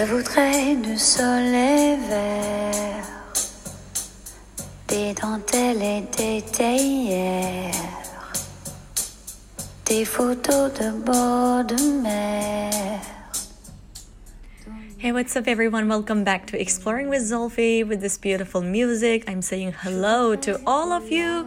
Je voudrais du soleil vert, des dentelles et des théières, des photos de bord de mer. Hey, what's up, everyone? Welcome back to Exploring with Zolfi with this beautiful music. I'm saying hello to all of you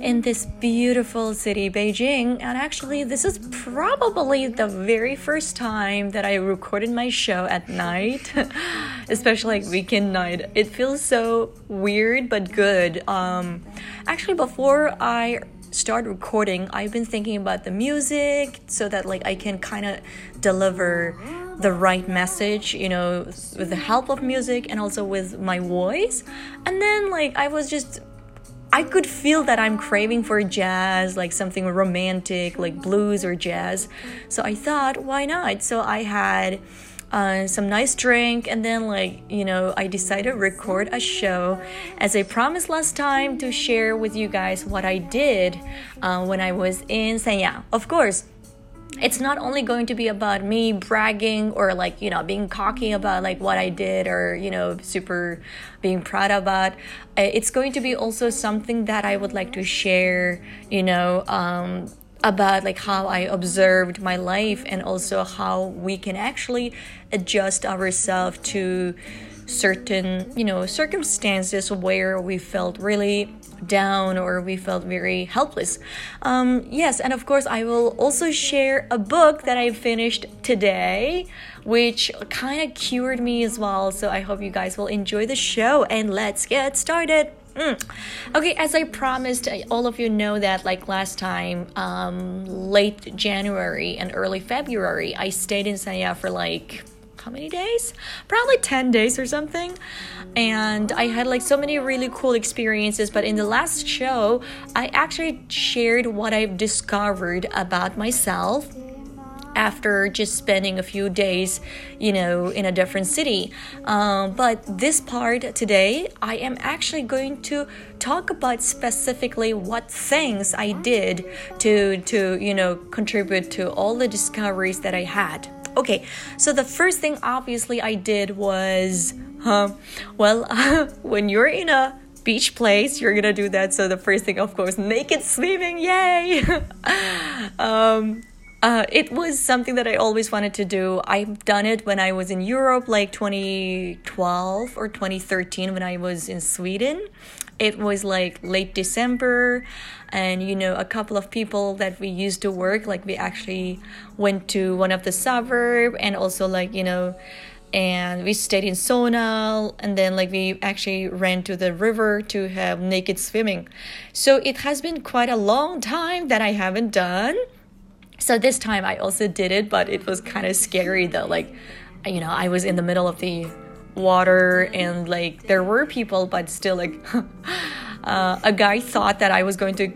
in this beautiful city, Beijing. And actually, this is probably the very first time that I recorded my show at night, especially like weekend night. It feels so weird but good. Um, actually, before I start recording, I've been thinking about the music so that like I can kind of deliver the right message, you know, with the help of music and also with my voice. And then like I was just I could feel that I'm craving for jazz, like something romantic, like blues or jazz. So I thought, why not? So I had uh, some nice drink, and then, like, you know, I decided to record a show as I promised last time to share with you guys what I did uh, when I was in Sanya. Of course, it's not only going to be about me bragging or like you know being cocky about like what i did or you know super being proud about. Uh, it's going to be also something that i would like to share you know um, about like how i observed my life and also how we can actually adjust ourselves to certain you know circumstances where we felt really down or we felt very helpless. Um, yes, and of course, I will also share a book that I finished today, which kind of cured me as well. So I hope you guys will enjoy the show and let's get started. Mm. Okay, as I promised, all of you know that like last time, um, late January and early February, I stayed in Sanya for like how many days? Probably 10 days or something. And I had like so many really cool experiences. But in the last show, I actually shared what I've discovered about myself after just spending a few days, you know, in a different city. Um, but this part today, I am actually going to talk about specifically what things I did to to you know contribute to all the discoveries that I had. Okay, so the first thing obviously I did was, uh, well, when you're in a beach place, you're gonna do that. So the first thing, of course, naked swimming, yay! um, uh, it was something that I always wanted to do. I've done it when I was in Europe, like 2012 or 2013, when I was in Sweden. It was like late December, and you know, a couple of people that we used to work, like we actually went to one of the suburb, and also like you know, and we stayed in Sonal, and then like we actually ran to the river to have naked swimming. So it has been quite a long time that I haven't done so this time I also did it, but it was kind of scary though. Like, you know, I was in the middle of the water and like there were people, but still, like, uh, a guy thought that I was going to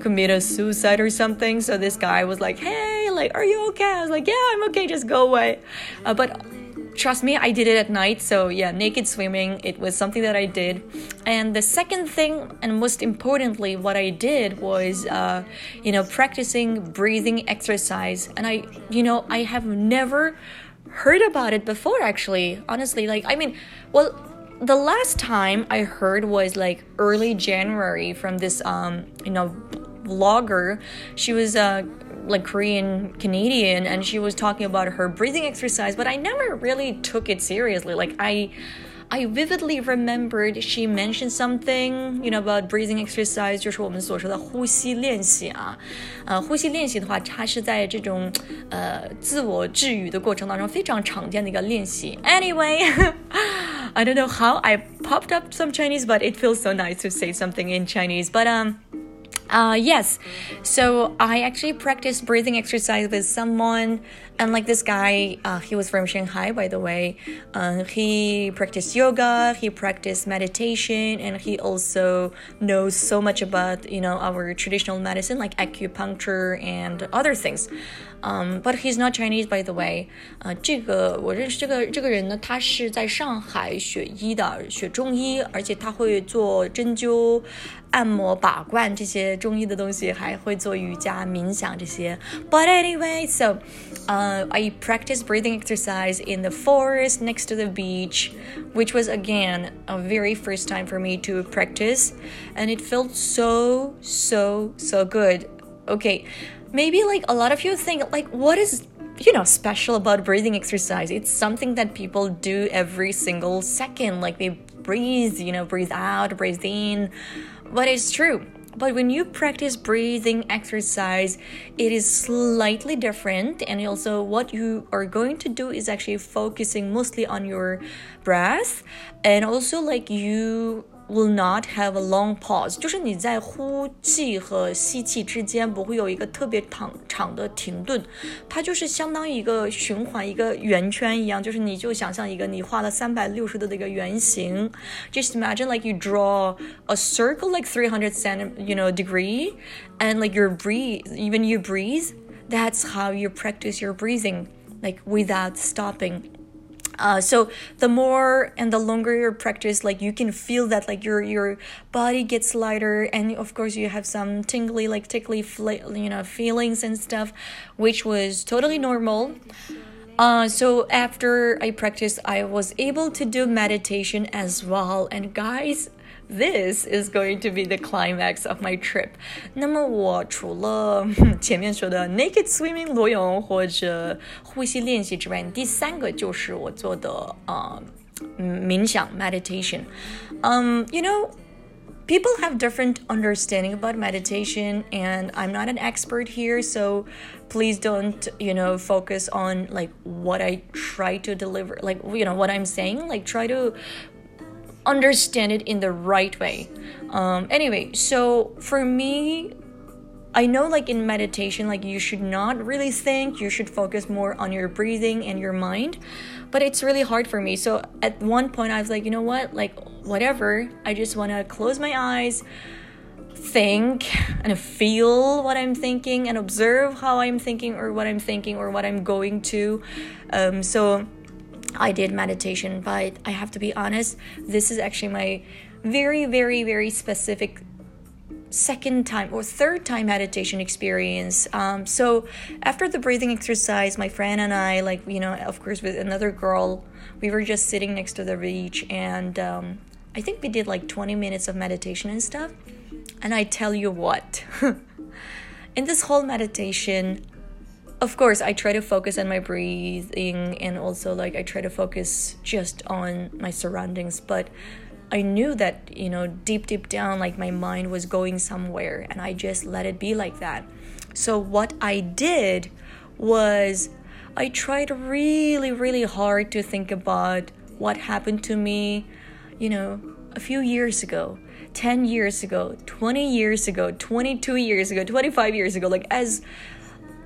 commit a suicide or something. So this guy was like, "Hey, like, are you okay?" I was like, "Yeah, I'm okay. Just go away." Uh, but trust me, I did it at night. So, yeah, naked swimming, it was something that I did. And the second thing, and most importantly, what I did was, uh, you know, practicing breathing exercise. And I, you know, I have never heard about it before, actually. Honestly, like, I mean, well, the last time I heard was like early January from this, um, you know, vlogger. She was, uh, like Korean Canadian and she was talking about her breathing exercise, but I never really took it seriously. Like I I vividly remembered she mentioned something, you know, about breathing exercise，就是我们所说的呼吸练习啊。呃，呼吸练习的话，它是在这种呃自我治愈的过程当中非常常见的一个练习。Anyway, I don't know how I popped up some Chinese, but it feels so nice to say something in Chinese. But um. uh, yes. So I actually practiced breathing exercise with someone, and like this guy, uh, he was from Shanghai, by the way. Uh, he practiced yoga, he practiced meditation, and he also knows so much about you know our traditional medicine like acupuncture and other things Um, but he's not Chinese, by the way. 呃，这个我认识这个这个人呢，他是在上海学医的，学中医，而且他会做针灸， 按摩、把关这些中医的东西，还会做瑜伽、冥想这些。But anyway, so uh, I practiced breathing exercise in the forest next to the beach, which was again a very first time for me to practice, and it felt so so so good. Okay, maybe like a lot of you think like what is you know special about breathing exercise? It's something that people do every single second like they breathe you know breathe out breathe in. But it's true. But when you practice breathing exercise it is slightly different and also what you are going to do is actually focusing mostly on your breath and also like you will not have a long pause，就是你在呼气和吸气之间不会有一个特别长长的停顿，它就是相当于一个循环，一个圆圈一样，就是你就想象一个你画了三百六十度的一个圆形，just imagine like you draw a circle like three hundred cent you know degree, and like your breathe, even you breathe, that's how you practice your breathing, like without stopping. Uh, so the more and the longer your practice, like you can feel that like your your body gets lighter, and of course you have some tingly like tickly you know feelings and stuff, which was totally normal. Uh, so after I practiced, I was able to do meditation as well. And guys, this is going to be the climax of my trip。那么我除了前面说的 naked swimming 裸泳或者呼吸练习之外，第三个就是我做的呃冥想 meditation。Um, you know. People have different understanding about meditation and I'm not an expert here so please don't you know focus on like what I try to deliver like you know what I'm saying like try to understand it in the right way. Um, anyway, so for me, I know like in meditation, like you should not really think, you should focus more on your breathing and your mind. But it's really hard for me. So at one point, I was like, you know what? Like, whatever. I just want to close my eyes, think, and feel what I'm thinking, and observe how I'm thinking, or what I'm thinking, or what I'm going to. Um, so I did meditation, but I have to be honest, this is actually my very, very, very specific second time or third time meditation experience. Um, so after the breathing exercise, my friend and I, like, you know, of course, with another girl, we were just sitting next to the beach and um, I think we did like 20 minutes of meditation and stuff. And I tell you what, in this whole meditation, of course i try to focus on my breathing and also like i try to focus just on my surroundings but i knew that you know deep deep down like my mind was going somewhere and i just let it be like that so what i did was i tried really really hard to think about what happened to me you know a few years ago 10 years ago 20 years ago 22 years ago 25 years ago like as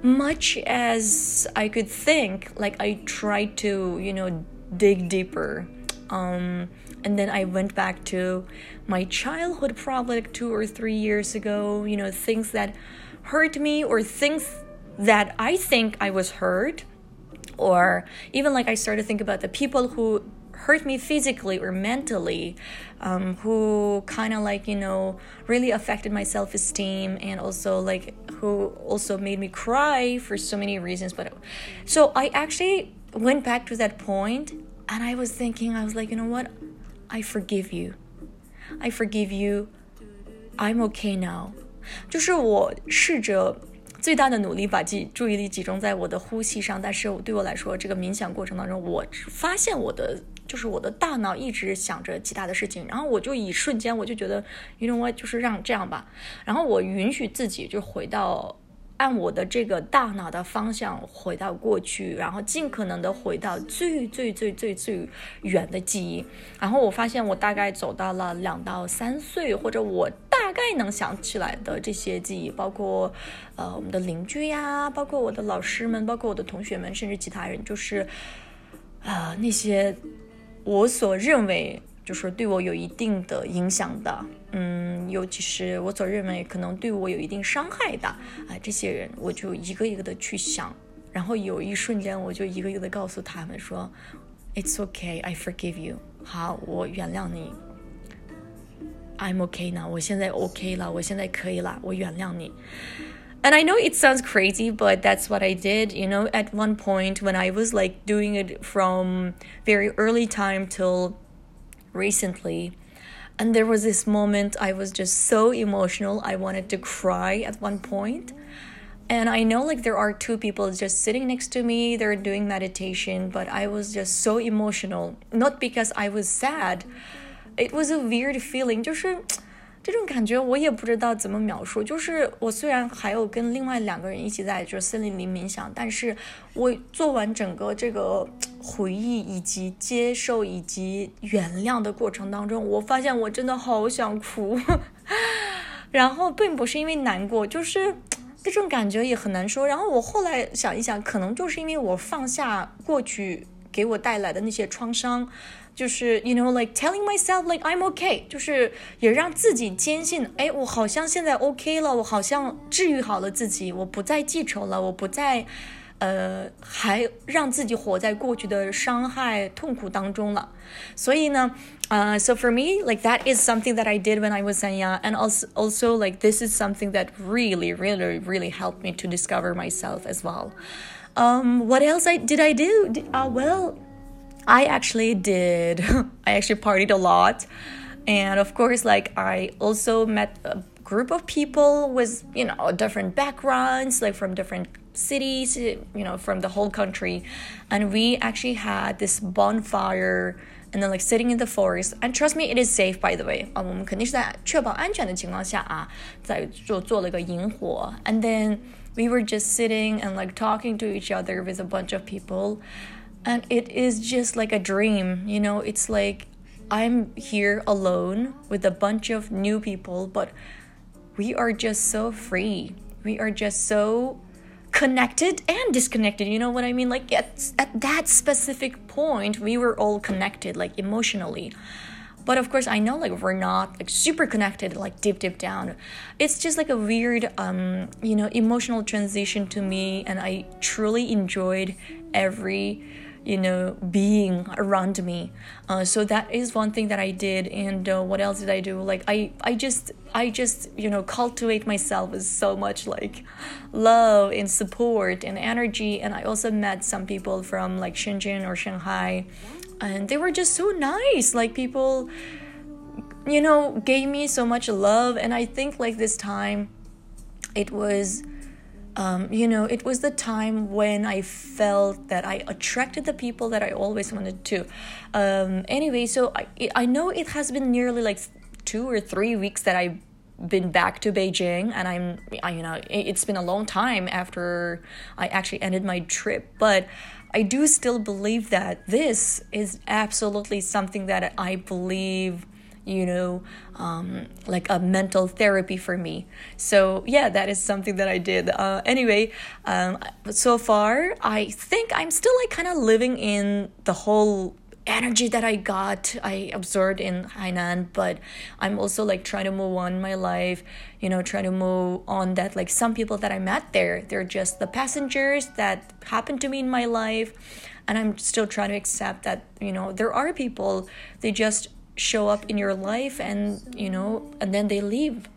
much as I could think, like I tried to, you know, dig deeper. Um, and then I went back to my childhood, probably like two or three years ago, you know, things that hurt me or things that I think I was hurt. Or even like I started to think about the people who hurt me physically or mentally, um, who kind of like, you know, really affected my self esteem and also like who also made me cry for so many reasons. But so I actually went back to that point and I was thinking, I was like, you know what? I forgive you. I forgive you. I'm okay now. 就是我试着最大的努力把记注意力集中在我的呼吸上，但是对我来说，这个冥想过程当中，我发现我的就是我的大脑一直想着其他的事情，然后我就一瞬间我就觉得，you know what，就是让这样吧，然后我允许自己就回到按我的这个大脑的方向回到过去，然后尽可能的回到最最最最最远的记忆，然后我发现我大概走到了两到三岁，或者我大概能想起来的这些记忆，包括呃我们的邻居呀，包括我的老师们，包括我的同学们，甚至其他人，就是啊那些。我所认为就是对我有一定的影响的，嗯，尤其是我所认为可能对我有一定伤害的啊，这些人我就一个一个的去想，然后有一瞬间我就一个一个的告诉他们说，It's okay, I forgive you。好，我原谅你。 I'm okay now，我现在 OK 了，我现在可以了，我原谅你。and I know it sounds crazy, but that's what I did. You know, at one point when I was like doing it from very early time till recently, and there was this moment I was just so emotional. I wanted to cry at one point. And I know like there are two people just sitting next to me, they're doing meditation, but I was just so emotional. Not because I was sad. It was a weird feeling. 就是这种感觉我也不知道怎么描述。就是我虽然还有跟另外两个人一起在就是森林里冥想，但是我做完整个这个回忆以及接受以及原谅的过程当中，我发现我真的好想哭。然后并不是因为难过，就是这种感觉也很难说。然后我后来想一想，可能就是因为我放下过去给我带来的那些创伤。就是 you know like telling myself like I'm okay，就是也让自己坚信，哎，我好像现在 OK 了，我好像治愈好了自己，我不再记仇了，我不再，呃，还让自己活在过去的伤害痛苦当中了。所以呢，呃、uh,，so for me like that is something that I did when I was Sanya, and also also like this is something that really really really helped me to discover myself as well. Um, what else I did I do? Uh, well. I actually did. I actually partied a lot. And of course, like, I also met a group of people with, you know, different backgrounds, like from different cities, you know, from the whole country. And we actually had this bonfire and then like sitting in the forest. And trust me, it is safe, by the way. 啊，我们肯定是在确保安全的情况下啊，在做做了个萤火。And then we were just sitting and like talking to each other with a bunch of people and it is just like a dream you know? It's like i'm here alone with a bunch of new people but we are just so free. We are just so connected and disconnected you know what i mean? Like at, at that specific point we were all connected like emotionally. But of course i know like we're not like super connected like deep deep down. It's just like a weird um you know emotional transition to me and i truly enjoyed every you know being around me. Uh, so that is one thing that i did. And uh, what else did i do? Like i i just i just you know cultivate myself with so much like love and support and energy. And i also met some people from like shenzhen or shanghai. And they were just so nice. Like people you know gave me so much love. And i think like this time it was um, you know, it was the time when I felt that I attracted the people that I always wanted to. Um, anyway, so I, I know it has been nearly like two or three weeks that I've been back to Beijing, and I'm, I, you know, it's been a long time after I actually ended my trip, but I do still believe that this is absolutely something that I believe you know, um, like a mental therapy for me. So, yeah, that is something that I did. Uh, anyway, um, so far, I think I'm still like kind of living in the whole energy that I got, I absorbed in Hainan, but I'm also like trying to move on my life, you know, trying to move on that like some people that I met there, they're just the passengers that happened to me in my life. And I'm still trying to accept that, you know, there are people, they just show up in your life and you know and then they leave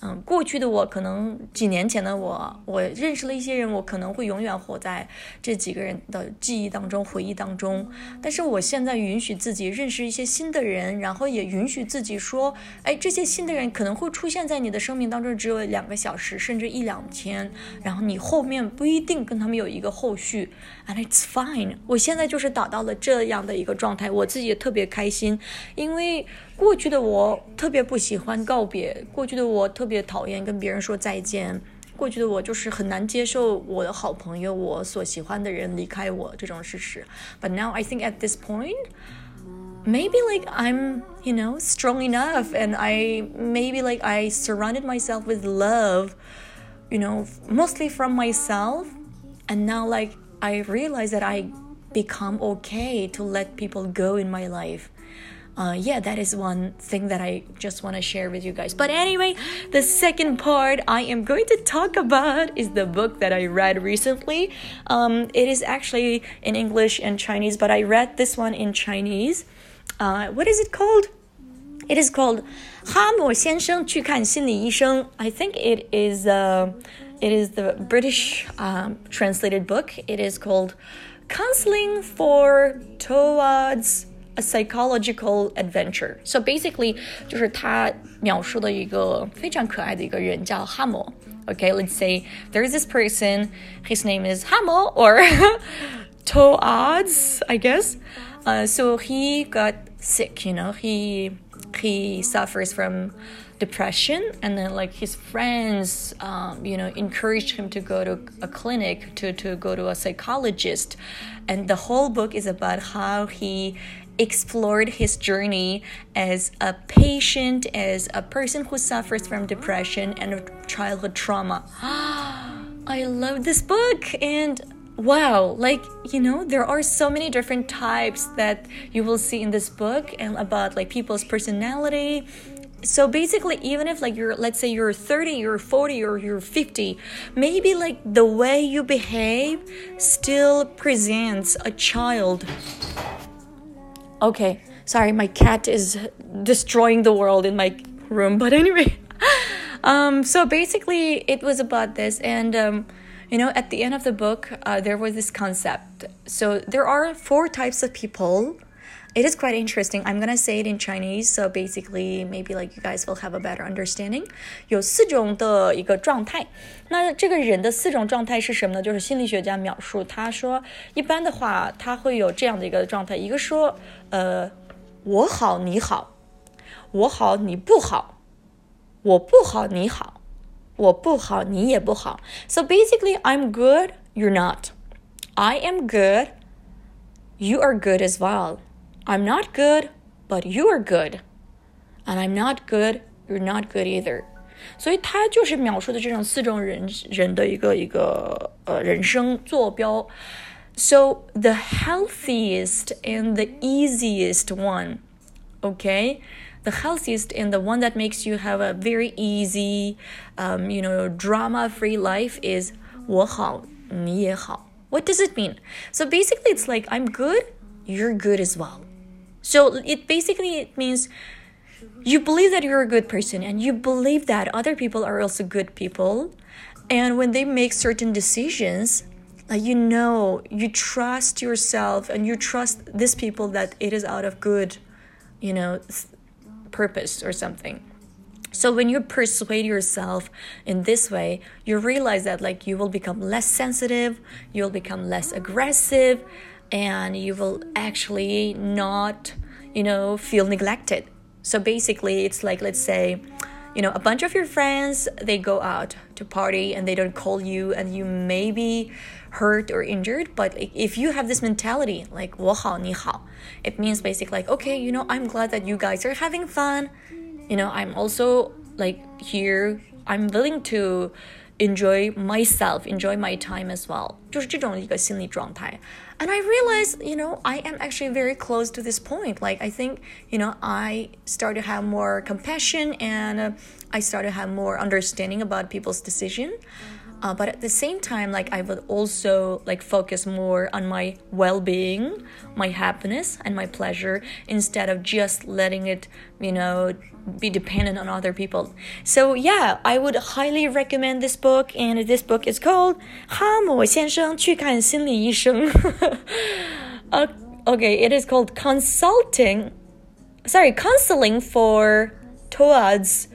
嗯，过去的我可能几年前的我，我认识了一些人，我可能会永远活在这几个人的记忆当中、回忆当中。但是我现在允许自己认识一些新的人，然后也允许自己说，哎，这些新的人可能会出现在你的生命当中只有两个小时，甚至一两天，然后你后面不一定跟他们有一个后续，and it's fine。我现在就是达到了这样的一个状态，我自己也特别开心，因为。过去的我特别不喜欢告别，过去的我特别讨厌跟别人说再见，过去的我就是很难接受我的好朋友、我所喜欢的人离开我这种事实。But now I think at this point, maybe like I'm, you know, strong enough, and I maybe like I surrounded myself with love, you know, mostly from myself, and now like I realize that I become okay to let people go in my life uh, yeah, that is one thing that I just want to share with you guys. But anyway, the second part I am going to talk about is the book that I read recently. Um, it is actually in English and Chinese, but I read this one in Chinese. Uh, what is it called? It is called 哈姆先生去看心理医生. I think it is uh, it is the British um, translated book. It is called Counseling for Toads a psychological adventure. So basically, 就是他描述的一个非常可爱的一个人叫哈姆。Okay, let's say there's this person. His name is Hamo or Toads, I guess. Uh, so he got sick. You know, he he suffers from depression and then like his friends um, you know encouraged him to go to a clinic to, to go to a psychologist and the whole book is about how he explored his journey as a patient as a person who suffers from depression and childhood trauma. I love this book and wow like you know there are so many different types that you will see in this book and about like people's personality. So basically even if like you're let's say you're 30 you're 40 or you're 50 maybe like the way you behave still presents a child okay sorry my cat is destroying the world in my room but anyway um so basically it was about this and um you know, at the end of the book, uh, there was this concept. So there are four types of people. It is quite interesting. I'm gonna say it in Chinese, so basically maybe like you guys will have a better understanding. 有四种的一个状态。那这个人的四种状态是什么呢？就是心理学家描述，他说一般的话，他会有这样的一个状态：一个说，呃，我好你好，我好你不好，我不好你好。我不好，你也不好。So basically, I'm good, you're not. I am good, you are good as well. I'm not good, but you are good. And I'm not good, you're not good either. 所以他就是描述的这种四种人人的一个一个呃人生坐标。So the healthiest and the easiest one, okay? the healthiest and the one that makes you have a very easy, um, you know, drama-free life is 我好,你也好. What does it mean? So basically, it's like I'm good, you're good as well. So it basically it means you believe that you're a good person and you believe that other people are also good people, and when they make certain decisions, like you know, you trust yourself and you trust these people that it is out of good, you know, purpose or something. So when you persuade yourself in this way, you realize that like you will become less sensitive, you'll become less aggressive, and you will actually not, you know, feel neglected. So basically, it's like let's say, you know, a bunch of your friends they go out to party and they don't call you, and you may be hurt or injured. But if you have this mentality like 我好你好, it means basically like okay, you know, I'm glad that you guys are having fun you know i'm also like here i'm willing to enjoy myself enjoy my time as well 就是这种一个心理状态 and i realize you know i am actually very close to this point like i think you know i start to have more compassion and uh, i start to have more understanding about people's decision uh, but at the same time like i would also like focus more on my well-being my happiness and my pleasure instead of just letting it you know be dependent on other people. So yeah i would highly recommend this book and this book is called 哈姆先生去看心理医生 okay it is called consulting sorry counseling for toads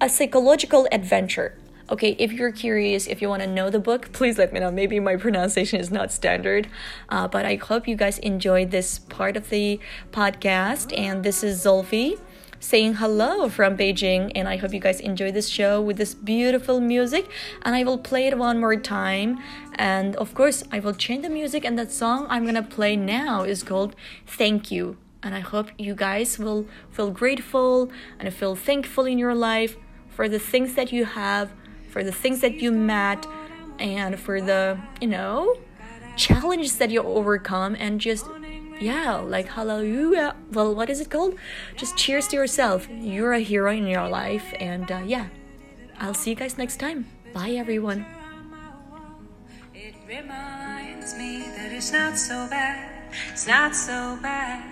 a psychological adventure. Okay, if you're curious, if you want to know the book, please let me know. Maybe my pronunciation is not standard, uh, but I hope you guys enjoyed this part of the podcast. And this is Zolfi saying hello from Beijing. And I hope you guys enjoy this show with this beautiful music. And I will play it one more time. And of course, I will change the music. And that song I'm gonna play now is called Thank You. And I hope you guys will feel grateful and feel thankful in your life for the things that you have for the things that you met, and for the, you know, challenges that you overcome, and just, yeah, like hallelujah. Well, what is it called? Just cheers to yourself. You're a hero in your life, and uh, yeah, I'll see you guys next time. Bye, everyone. It reminds me that it's not so bad. It's not so bad.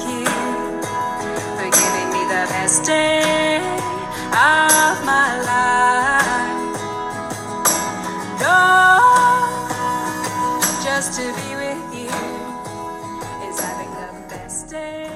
last day of my life. You're just to be.